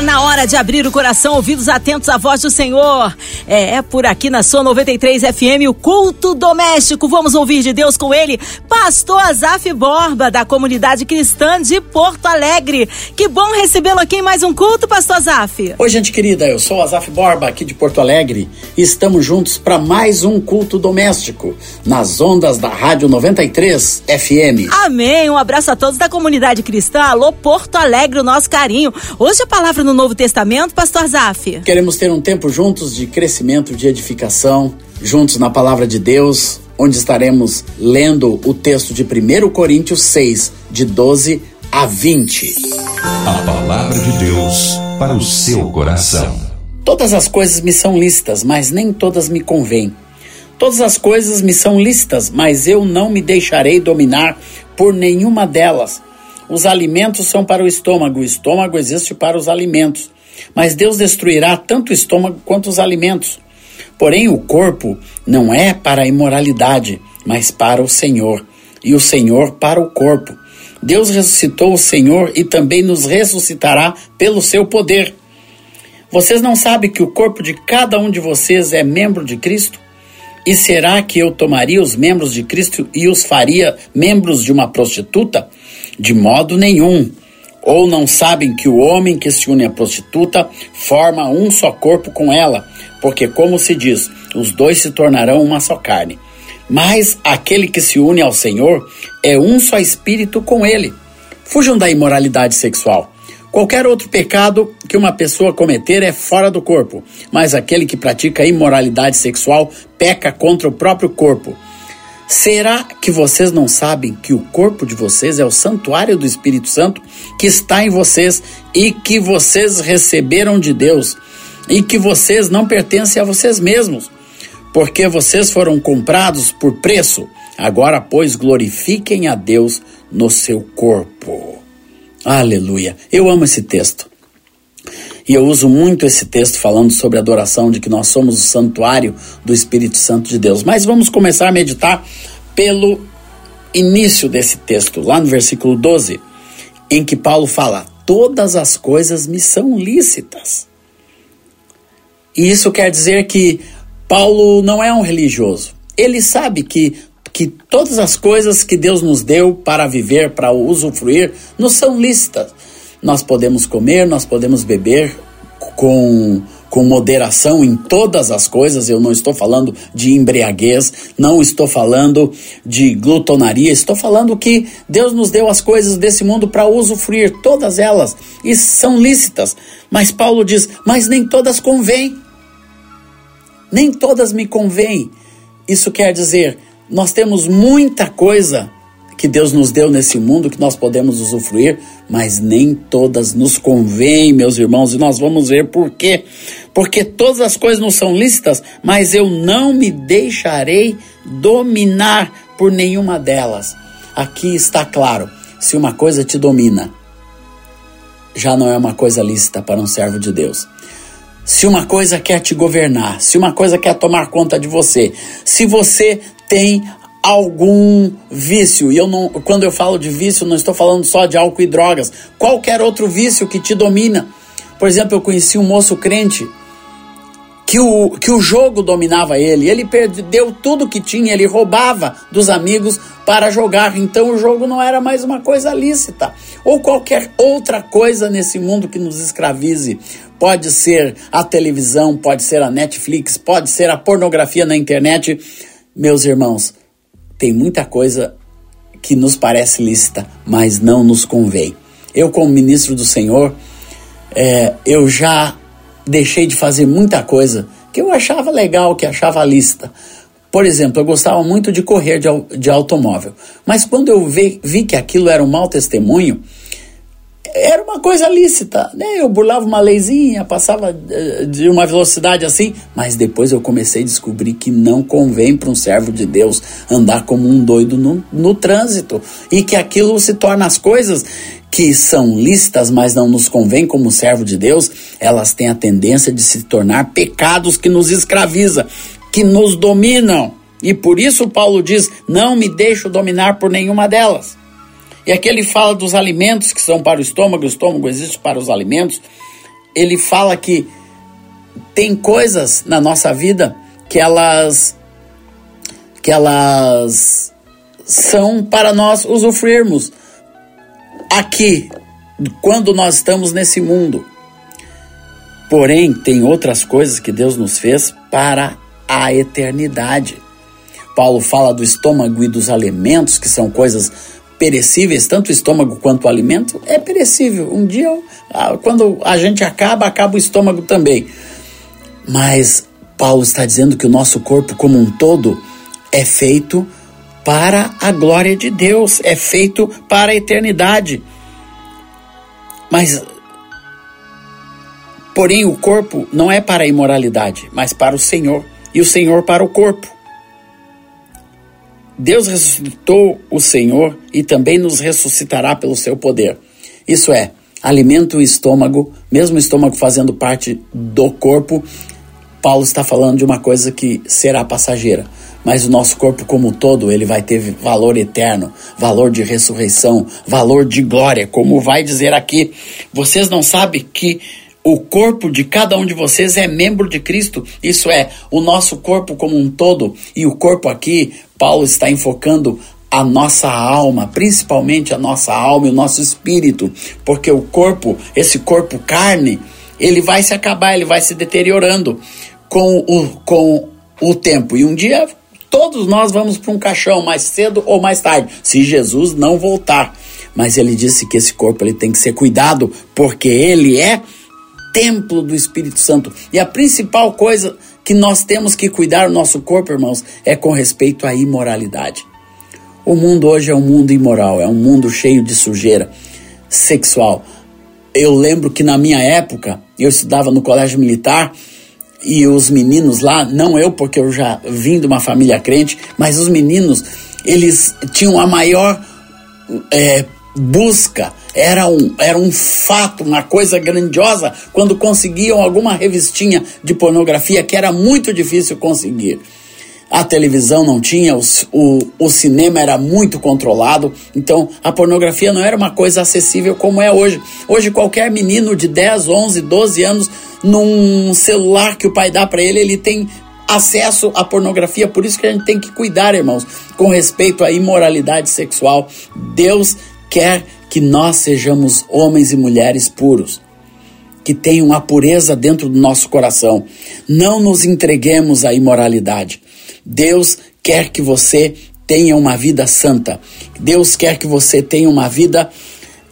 na hora de abrir o coração, ouvidos atentos à voz do Senhor. É, é por aqui na sua 93 FM, o culto doméstico. Vamos ouvir de Deus com ele, Pastor Azaf Borba, da comunidade cristã de Porto Alegre. Que bom recebê-lo aqui em mais um culto, Pastor Azaf. Oi, gente querida, eu sou Azaf Borba, aqui de Porto Alegre, e estamos juntos para mais um culto doméstico, nas ondas da Rádio 93 FM. Amém. Um abraço a todos da comunidade cristã. Alô, Porto Alegre, o nosso carinho. Hoje a palavra no Novo Testamento, Pastor Zaf? Queremos ter um tempo juntos de crescimento, de edificação, juntos na palavra de Deus, onde estaremos lendo o texto de 1 Coríntios 6, de 12 a 20. A palavra de Deus para o seu coração. Todas as coisas me são lícitas, mas nem todas me convêm. Todas as coisas me são lícitas, mas eu não me deixarei dominar por nenhuma delas. Os alimentos são para o estômago, o estômago existe para os alimentos. Mas Deus destruirá tanto o estômago quanto os alimentos. Porém, o corpo não é para a imoralidade, mas para o Senhor, e o Senhor para o corpo. Deus ressuscitou o Senhor e também nos ressuscitará pelo seu poder. Vocês não sabem que o corpo de cada um de vocês é membro de Cristo? E será que eu tomaria os membros de Cristo e os faria membros de uma prostituta? De modo nenhum. Ou não sabem que o homem que se une à prostituta forma um só corpo com ela, porque, como se diz, os dois se tornarão uma só carne. Mas aquele que se une ao Senhor é um só espírito com ele. Fujam da imoralidade sexual. Qualquer outro pecado que uma pessoa cometer é fora do corpo, mas aquele que pratica imoralidade sexual peca contra o próprio corpo. Será que vocês não sabem que o corpo de vocês é o santuário do Espírito Santo que está em vocês e que vocês receberam de Deus e que vocês não pertencem a vocês mesmos? Porque vocês foram comprados por preço. Agora, pois, glorifiquem a Deus no seu corpo. Aleluia. Eu amo esse texto. E eu uso muito esse texto falando sobre adoração, de que nós somos o santuário do Espírito Santo de Deus. Mas vamos começar a meditar pelo início desse texto, lá no versículo 12, em que Paulo fala: Todas as coisas me são lícitas. E isso quer dizer que Paulo não é um religioso. Ele sabe que, que todas as coisas que Deus nos deu para viver, para usufruir, nos são lícitas nós podemos comer, nós podemos beber com, com moderação em todas as coisas. Eu não estou falando de embriaguez, não estou falando de glutonaria, estou falando que Deus nos deu as coisas desse mundo para usufruir, todas elas, e são lícitas. Mas Paulo diz: Mas nem todas convêm. Nem todas me convêm. Isso quer dizer, nós temos muita coisa que Deus nos deu nesse mundo que nós podemos usufruir, mas nem todas nos convêm, meus irmãos, e nós vamos ver por quê. Porque todas as coisas não são lícitas, mas eu não me deixarei dominar por nenhuma delas. Aqui está claro: se uma coisa te domina, já não é uma coisa lícita para um servo de Deus. Se uma coisa quer te governar, se uma coisa quer tomar conta de você, se você tem algum vício. E eu não, quando eu falo de vício, não estou falando só de álcool e drogas. Qualquer outro vício que te domina. Por exemplo, eu conheci um moço crente que o, que o jogo dominava ele. Ele perdeu tudo que tinha, ele roubava dos amigos para jogar. Então o jogo não era mais uma coisa lícita. Ou qualquer outra coisa nesse mundo que nos escravize. Pode ser a televisão, pode ser a Netflix, pode ser a pornografia na internet. Meus irmãos, tem muita coisa que nos parece lícita, mas não nos convém. Eu, como ministro do Senhor, é, eu já deixei de fazer muita coisa que eu achava legal, que achava lícita. Por exemplo, eu gostava muito de correr de, de automóvel, mas quando eu vi, vi que aquilo era um mau testemunho, era uma coisa lícita, né? Eu burlava uma leizinha, passava eh, de uma velocidade assim, mas depois eu comecei a descobrir que não convém para um servo de Deus andar como um doido no, no trânsito e que aquilo se torna as coisas que são listas, mas não nos convém como servo de Deus, elas têm a tendência de se tornar pecados que nos escraviza, que nos dominam. E por isso Paulo diz: Não me deixo dominar por nenhuma delas. E aqui ele fala dos alimentos que são para o estômago, o estômago existe para os alimentos. Ele fala que tem coisas na nossa vida que elas que elas são para nós usufruirmos aqui quando nós estamos nesse mundo. Porém, tem outras coisas que Deus nos fez para a eternidade. Paulo fala do estômago e dos alimentos, que são coisas perecíveis, tanto o estômago quanto o alimento é perecível. Um dia, quando a gente acaba, acaba o estômago também. Mas Paulo está dizendo que o nosso corpo como um todo é feito para a glória de Deus, é feito para a eternidade. Mas porém o corpo não é para a imoralidade, mas para o Senhor, e o Senhor para o corpo. Deus ressuscitou o Senhor e também nos ressuscitará pelo seu poder. Isso é, alimenta o estômago, mesmo o estômago fazendo parte do corpo. Paulo está falando de uma coisa que será passageira, mas o nosso corpo como um todo, ele vai ter valor eterno, valor de ressurreição, valor de glória, como vai dizer aqui. Vocês não sabem que o corpo de cada um de vocês é membro de Cristo. Isso é, o nosso corpo como um todo. E o corpo aqui, Paulo está enfocando a nossa alma, principalmente a nossa alma e o nosso espírito, porque o corpo, esse corpo carne, ele vai se acabar, ele vai se deteriorando com o, com o tempo. E um dia todos nós vamos para um caixão, mais cedo ou mais tarde, se Jesus não voltar. Mas ele disse que esse corpo ele tem que ser cuidado, porque ele é templo do Espírito Santo. E a principal coisa que nós temos que cuidar do nosso corpo, irmãos, é com respeito à imoralidade. O mundo hoje é um mundo imoral, é um mundo cheio de sujeira sexual. Eu lembro que na minha época, eu estudava no colégio militar e os meninos lá, não eu, porque eu já vim de uma família crente, mas os meninos, eles tinham a maior é, busca era um, era um fato, uma coisa grandiosa quando conseguiam alguma revistinha de pornografia que era muito difícil conseguir. A televisão não tinha, o, o cinema era muito controlado, então a pornografia não era uma coisa acessível como é hoje. Hoje, qualquer menino de 10, 11, 12 anos, num celular que o pai dá para ele, ele tem acesso à pornografia. Por isso que a gente tem que cuidar, irmãos, com respeito à imoralidade sexual. Deus quer que nós sejamos homens e mulheres puros, que tenham a pureza dentro do nosso coração. Não nos entreguemos à imoralidade. Deus quer que você tenha uma vida santa. Deus quer que você tenha uma vida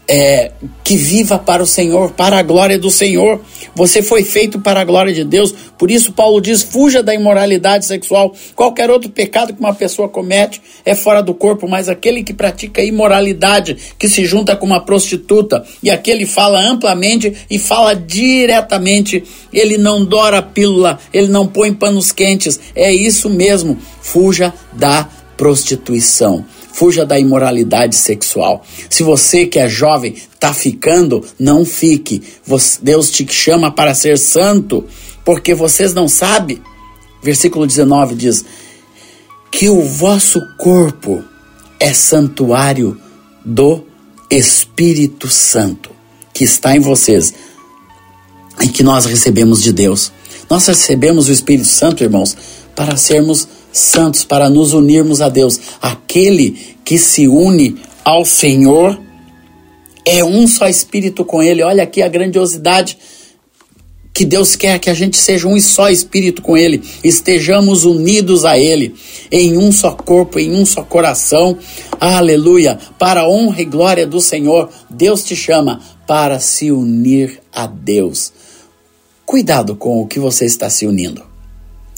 é, que viva para o Senhor, para a glória do Senhor. Você foi feito para a glória de Deus. Por isso, Paulo diz: fuja da imoralidade sexual. Qualquer outro pecado que uma pessoa comete é fora do corpo, mas aquele que pratica imoralidade, que se junta com uma prostituta, e aquele fala amplamente e fala diretamente, ele não dora pílula, ele não põe panos quentes. É isso mesmo. Fuja da prostituição fuja da imoralidade sexual. Se você que é jovem está ficando, não fique. Deus te chama para ser santo, porque vocês não sabem. Versículo 19 diz: que o vosso corpo é santuário do Espírito Santo que está em vocês e que nós recebemos de Deus. Nós recebemos o Espírito Santo, irmãos, para sermos santos para nos unirmos a Deus. Aquele que se une ao Senhor é um só espírito com Ele. Olha aqui a grandiosidade que Deus quer que a gente seja um só espírito com Ele, estejamos unidos a Ele, em um só corpo, em um só coração. Aleluia! Para a honra e glória do Senhor, Deus te chama para se unir a Deus. Cuidado com o que você está se unindo.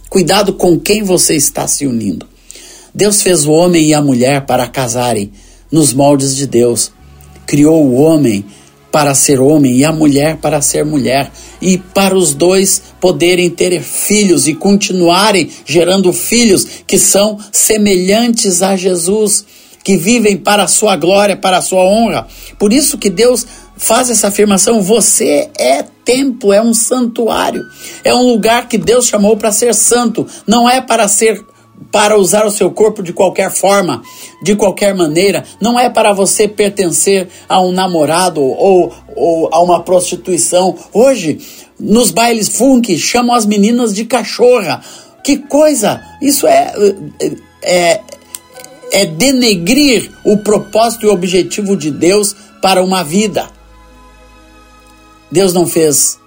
Cuidado com quem você está se unindo. Deus fez o homem e a mulher para casarem nos moldes de Deus. Criou o homem para ser homem e a mulher para ser mulher, e para os dois poderem ter filhos e continuarem gerando filhos que são semelhantes a Jesus. que vivem para a sua glória, para a sua honra. Por isso que Deus faz essa afirmação: você é templo, é um santuário, é um lugar que Deus chamou para ser santo, não é para ser para usar o seu corpo de qualquer forma, de qualquer maneira, não é para você pertencer a um namorado ou, ou a uma prostituição. Hoje, nos bailes funk, chamam as meninas de cachorra. Que coisa! Isso é, é, é denegrir o propósito e o objetivo de Deus para uma vida. Deus não fez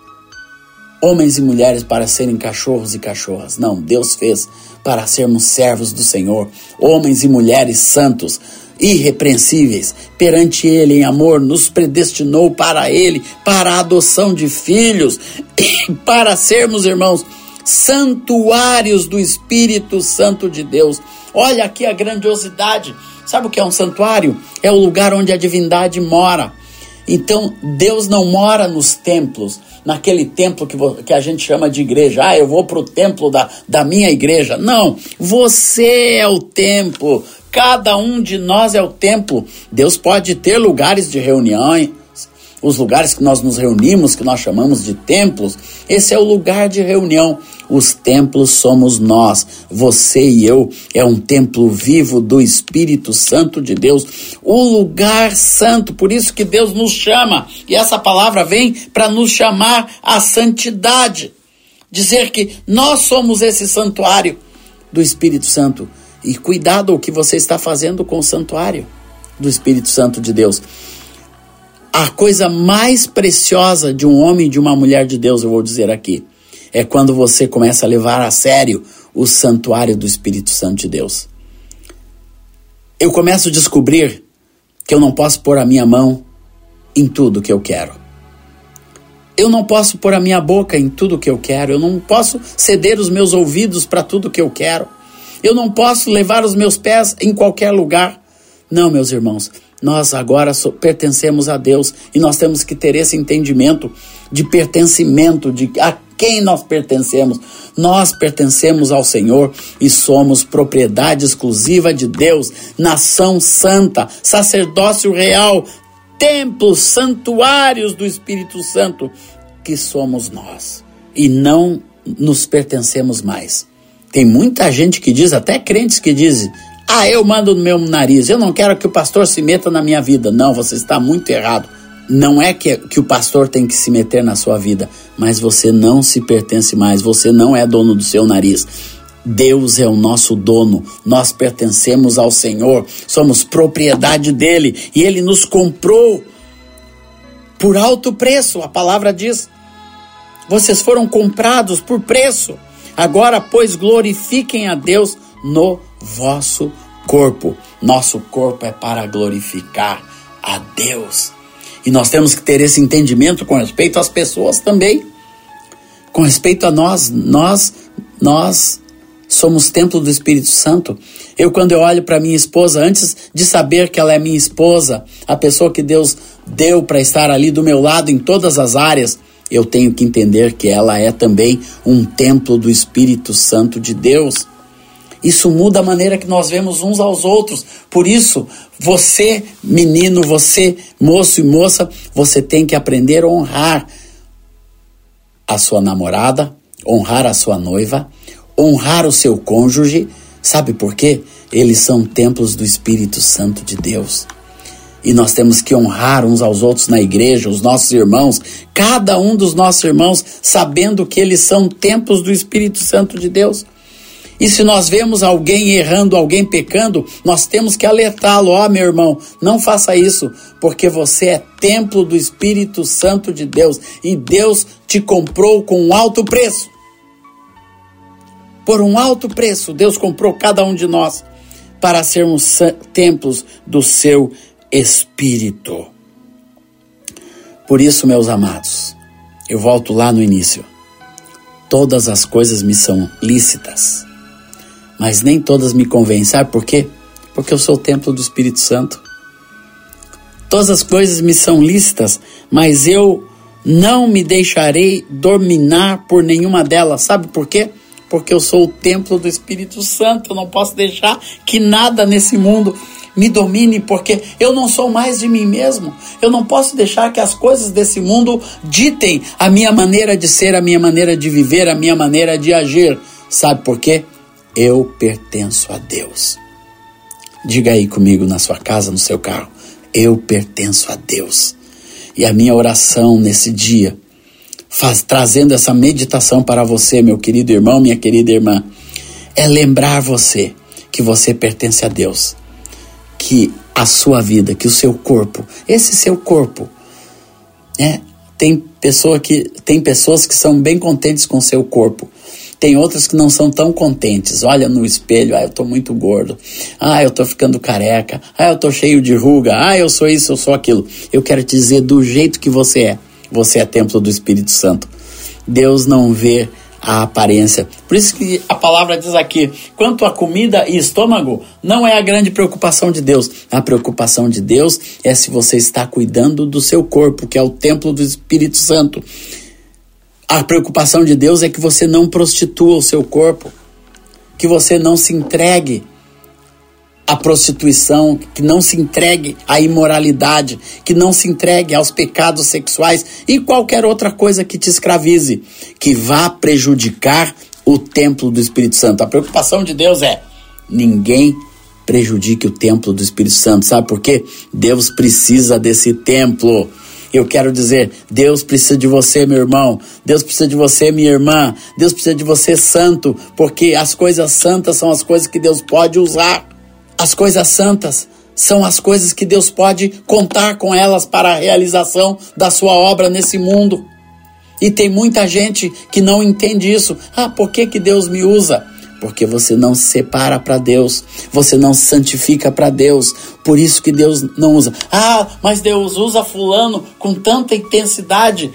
homens e mulheres para serem cachorros e cachorras. Não, Deus fez para sermos servos do Senhor, homens e mulheres santos, irrepreensíveis perante Ele em amor, nos predestinou para Ele, para a adoção de filhos, para sermos, irmãos, santuários do Espírito Santo de Deus. Olha aqui a grandiosidade. Sabe o que é um santuário? É o lugar onde a divindade mora. Então, Deus não mora nos templos, naquele templo que, que a gente chama de igreja. Ah, eu vou para o templo da, da minha igreja. Não, você é o templo. Cada um de nós é o templo. Deus pode ter lugares de reunião, os lugares que nós nos reunimos, que nós chamamos de templos, esse é o lugar de reunião. Os templos somos nós, você e eu. É um templo vivo do Espírito Santo de Deus, o lugar santo. Por isso que Deus nos chama, e essa palavra vem para nos chamar à santidade. Dizer que nós somos esse santuário do Espírito Santo. E cuidado o que você está fazendo com o santuário do Espírito Santo de Deus. A coisa mais preciosa de um homem e de uma mulher de Deus, eu vou dizer aqui, é quando você começa a levar a sério o santuário do Espírito Santo de Deus. Eu começo a descobrir que eu não posso pôr a minha mão em tudo que eu quero. Eu não posso pôr a minha boca em tudo que eu quero. Eu não posso ceder os meus ouvidos para tudo que eu quero. Eu não posso levar os meus pés em qualquer lugar. Não, meus irmãos, nós agora pertencemos a Deus e nós temos que ter esse entendimento de pertencimento, de a quem nós pertencemos. Nós pertencemos ao Senhor e somos propriedade exclusiva de Deus, nação santa, sacerdócio real, templos, santuários do Espírito Santo, que somos nós. E não nos pertencemos mais. Tem muita gente que diz, até crentes que dizem, ah, eu mando no meu nariz, eu não quero que o pastor se meta na minha vida. Não, você está muito errado. Não é que, que o pastor tem que se meter na sua vida, mas você não se pertence mais, você não é dono do seu nariz. Deus é o nosso dono, nós pertencemos ao Senhor, somos propriedade dele e ele nos comprou por alto preço, a palavra diz. Vocês foram comprados por preço. Agora, pois, glorifiquem a Deus no vosso corpo. Nosso corpo é para glorificar a Deus. E nós temos que ter esse entendimento com respeito às pessoas também. Com respeito a nós, nós, nós somos templo do Espírito Santo. Eu, quando eu olho para minha esposa, antes de saber que ela é minha esposa, a pessoa que Deus deu para estar ali do meu lado em todas as áreas, eu tenho que entender que ela é também um templo do Espírito Santo de Deus. Isso muda a maneira que nós vemos uns aos outros. Por isso, você, menino, você, moço e moça, você tem que aprender a honrar a sua namorada, honrar a sua noiva, honrar o seu cônjuge. Sabe por quê? Eles são templos do Espírito Santo de Deus. E nós temos que honrar uns aos outros na igreja, os nossos irmãos, cada um dos nossos irmãos, sabendo que eles são templos do Espírito Santo de Deus. E se nós vemos alguém errando, alguém pecando, nós temos que alertá-lo: ó, oh, meu irmão, não faça isso, porque você é templo do Espírito Santo de Deus e Deus te comprou com um alto preço. Por um alto preço, Deus comprou cada um de nós para sermos templos do seu Espírito. Por isso, meus amados, eu volto lá no início. Todas as coisas me são lícitas mas nem todas me convêm. Sabe por quê? Porque eu sou o templo do Espírito Santo. Todas as coisas me são lícitas, mas eu não me deixarei dominar por nenhuma delas. Sabe por quê? Porque eu sou o templo do Espírito Santo. Eu não posso deixar que nada nesse mundo me domine, porque eu não sou mais de mim mesmo. Eu não posso deixar que as coisas desse mundo ditem a minha maneira de ser, a minha maneira de viver, a minha maneira de agir. Sabe por quê? Eu pertenço a Deus. Diga aí comigo na sua casa, no seu carro. Eu pertenço a Deus. E a minha oração nesse dia, faz, trazendo essa meditação para você, meu querido irmão, minha querida irmã, é lembrar você que você pertence a Deus, que a sua vida, que o seu corpo, esse seu corpo, né? Tem pessoa que tem pessoas que são bem contentes com o seu corpo. Tem outras que não são tão contentes. Olha no espelho, ah, eu tô muito gordo. Ah, eu tô ficando careca. Ah, eu tô cheio de ruga. Ah, eu sou isso, eu sou aquilo. Eu quero te dizer do jeito que você é. Você é templo do Espírito Santo. Deus não vê a aparência. Por isso que a palavra diz aqui: quanto a comida e estômago, não é a grande preocupação de Deus. A preocupação de Deus é se você está cuidando do seu corpo, que é o templo do Espírito Santo. A preocupação de Deus é que você não prostitua o seu corpo, que você não se entregue à prostituição, que não se entregue à imoralidade, que não se entregue aos pecados sexuais e qualquer outra coisa que te escravize, que vá prejudicar o templo do Espírito Santo. A preocupação de Deus é: ninguém prejudique o templo do Espírito Santo. Sabe por quê? Deus precisa desse templo. Eu quero dizer, Deus precisa de você, meu irmão. Deus precisa de você, minha irmã. Deus precisa de você, santo, porque as coisas santas são as coisas que Deus pode usar. As coisas santas são as coisas que Deus pode contar com elas para a realização da sua obra nesse mundo. E tem muita gente que não entende isso. Ah, por que, que Deus me usa? Porque você não se separa para Deus, você não se santifica para Deus, por isso que Deus não usa. Ah, mas Deus usa Fulano com tanta intensidade.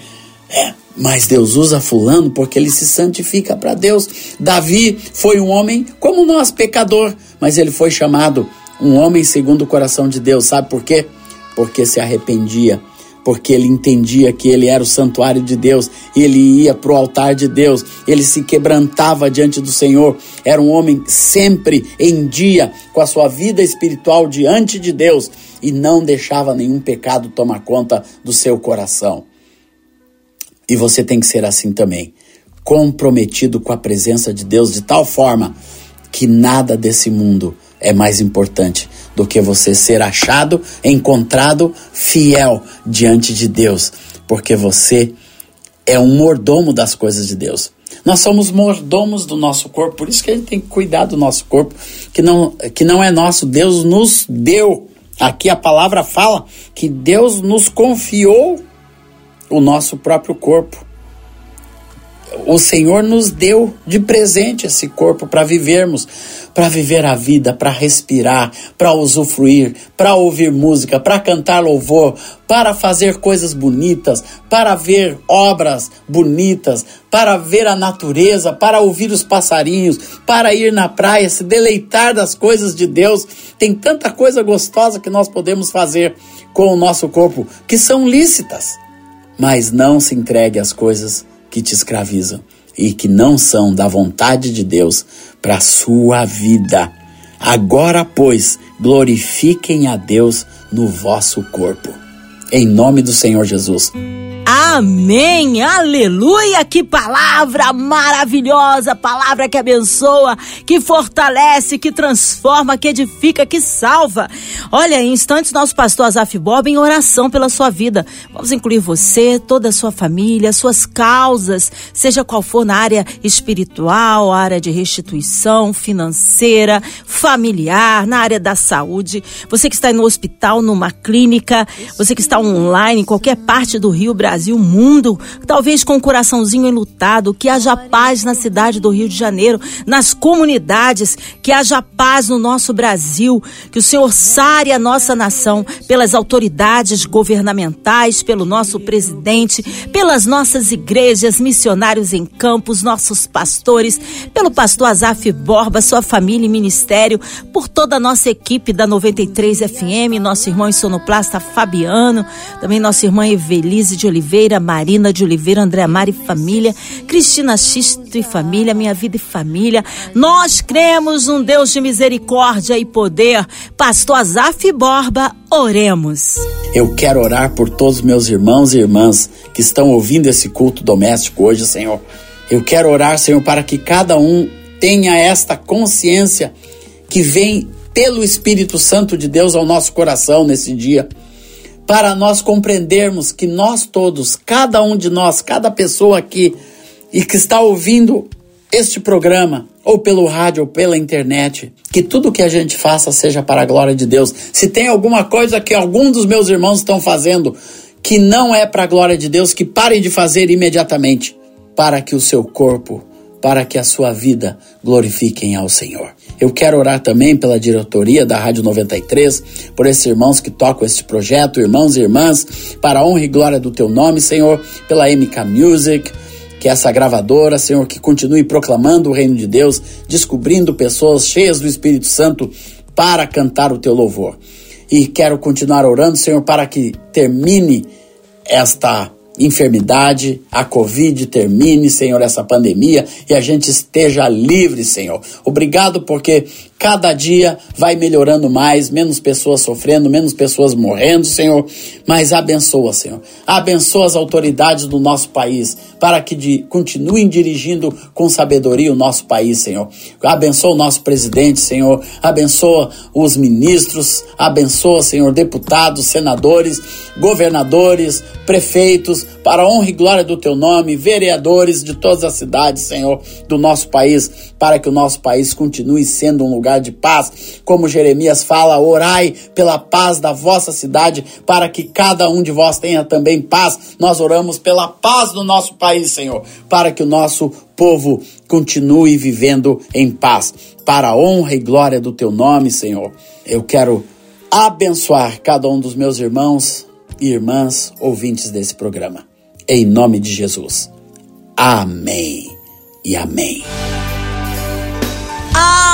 É, mas Deus usa Fulano porque ele se santifica para Deus. Davi foi um homem como nós, pecador, mas ele foi chamado um homem segundo o coração de Deus. Sabe por quê? Porque se arrependia, porque ele entendia que ele era o santuário de Deus, ele ia para o altar de Deus, ele se quebrantava diante do Senhor. Era um homem sempre em dia com a sua vida espiritual diante de Deus e não deixava nenhum pecado tomar conta do seu coração. E você tem que ser assim também, comprometido com a presença de Deus de tal forma que nada desse mundo é mais importante do que você ser achado, encontrado fiel diante de Deus, porque você é um mordomo das coisas de Deus. Nós somos mordomos do nosso corpo, por isso que a gente tem que cuidar do nosso corpo, que não, que não é nosso, Deus nos deu. Aqui a palavra fala que Deus nos confiou o nosso próprio corpo o Senhor nos deu de presente esse corpo para vivermos, para viver a vida, para respirar, para usufruir, para ouvir música, para cantar louvor, para fazer coisas bonitas, para ver obras bonitas, para ver a natureza, para ouvir os passarinhos, para ir na praia, se deleitar das coisas de Deus. Tem tanta coisa gostosa que nós podemos fazer com o nosso corpo que são lícitas, mas não se entregue às coisas que te escravizam e que não são da vontade de Deus para a sua vida. Agora, pois, glorifiquem a Deus no vosso corpo. Em nome do Senhor Jesus. Amém, aleluia, que palavra maravilhosa, palavra que abençoa, que fortalece, que transforma, que edifica, que salva. Olha, em instantes, nosso pastor Azaf Bob em oração pela sua vida. Vamos incluir você, toda a sua família, suas causas, seja qual for na área espiritual, área de restituição, financeira, familiar, na área da saúde. Você que está no hospital, numa clínica, você que está online, em qualquer parte do Rio, Brasil Brasil, mundo, talvez com o um coraçãozinho enlutado, que haja paz na cidade do Rio de Janeiro, nas comunidades, que haja paz no nosso Brasil, que o Senhor sare a nossa nação pelas autoridades governamentais, pelo nosso presidente, pelas nossas igrejas, missionários em campos, nossos pastores, pelo pastor Azaf Borba, sua família e ministério, por toda a nossa equipe da 93 FM, nosso irmão sonoplasta Fabiano, também nossa irmã Evelise de Oliveira Oliveira, Marina de Oliveira, André Mari família, Cristina Xisto e família, Minha Vida e família. Nós cremos num Deus de misericórdia e poder. Pastor Azaf Borba, oremos. Eu quero orar por todos meus irmãos e irmãs que estão ouvindo esse culto doméstico hoje, Senhor. Eu quero orar, Senhor, para que cada um tenha esta consciência que vem pelo Espírito Santo de Deus ao nosso coração nesse dia, para nós compreendermos que nós todos, cada um de nós, cada pessoa aqui e que está ouvindo este programa, ou pelo rádio ou pela internet, que tudo que a gente faça seja para a glória de Deus. Se tem alguma coisa que algum dos meus irmãos estão fazendo que não é para a glória de Deus, que parem de fazer imediatamente, para que o seu corpo, para que a sua vida glorifiquem ao Senhor. Eu quero orar também pela diretoria da Rádio 93, por esses irmãos que tocam este projeto, irmãos e irmãs, para a honra e glória do teu nome, Senhor, pela MK Music, que essa gravadora, Senhor, que continue proclamando o reino de Deus, descobrindo pessoas cheias do Espírito Santo para cantar o teu louvor. E quero continuar orando, Senhor, para que termine esta enfermidade, a Covid termine, Senhor, essa pandemia e a gente esteja livre, Senhor. Obrigado porque cada dia vai melhorando mais, menos pessoas sofrendo, menos pessoas morrendo, Senhor. Mas abençoa, Senhor. Abençoa as autoridades do nosso país para que de, continuem dirigindo com sabedoria o nosso país, Senhor. Abençoa o nosso presidente, Senhor. Abençoa os ministros. Abençoa, Senhor, deputados, senadores, governadores, prefeitos, para a honra e glória do teu nome, vereadores de todas as cidades, Senhor, do nosso país, para que o nosso país continue sendo um lugar de paz. Como Jeremias fala, orai pela paz da vossa cidade, para que cada um de vós tenha também paz. Nós oramos pela paz do nosso país, Senhor, para que o nosso povo continue vivendo em paz. Para a honra e glória do teu nome, Senhor, eu quero abençoar cada um dos meus irmãos e irmãs ouvintes desse programa. Em nome de Jesus. Amém e amém.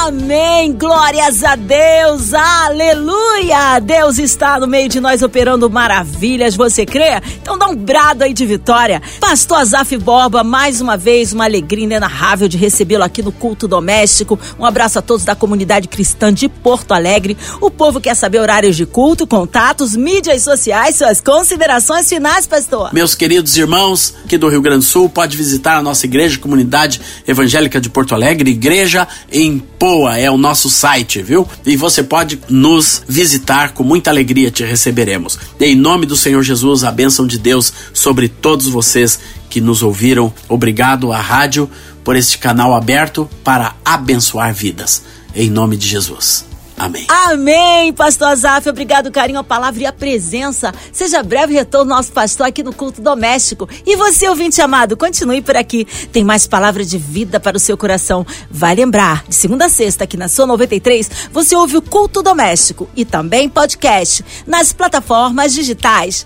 Amém. Glórias a Deus. Aleluia. Deus está no meio de nós operando maravilhas. Você crê? Então dá um brado aí de vitória. Pastor Azaf Borba, mais uma vez, uma alegria inenarrável de recebê-lo aqui no culto doméstico. Um abraço a todos da comunidade cristã de Porto Alegre. O povo quer saber horários de culto, contatos, mídias sociais, suas considerações finais, pastor. Meus queridos irmãos aqui do Rio Grande do Sul, pode visitar a nossa igreja, comunidade evangélica de Porto Alegre, igreja em É o nosso site, viu? E você pode nos visitar, com muita alegria te receberemos. Em nome do Senhor Jesus, a bênção de Deus sobre todos vocês que nos ouviram. Obrigado à rádio por este canal aberto para abençoar vidas. Em nome de Jesus. Amém. Amém, pastor Azaf. Obrigado, carinho, a palavra e a presença. Seja breve retorno nosso pastor aqui no culto doméstico. E você, ouvinte amado, continue por aqui. Tem mais palavra de vida para o seu coração. Vai lembrar, de segunda a sexta, aqui na sua 93, você ouve o culto doméstico e também podcast nas plataformas digitais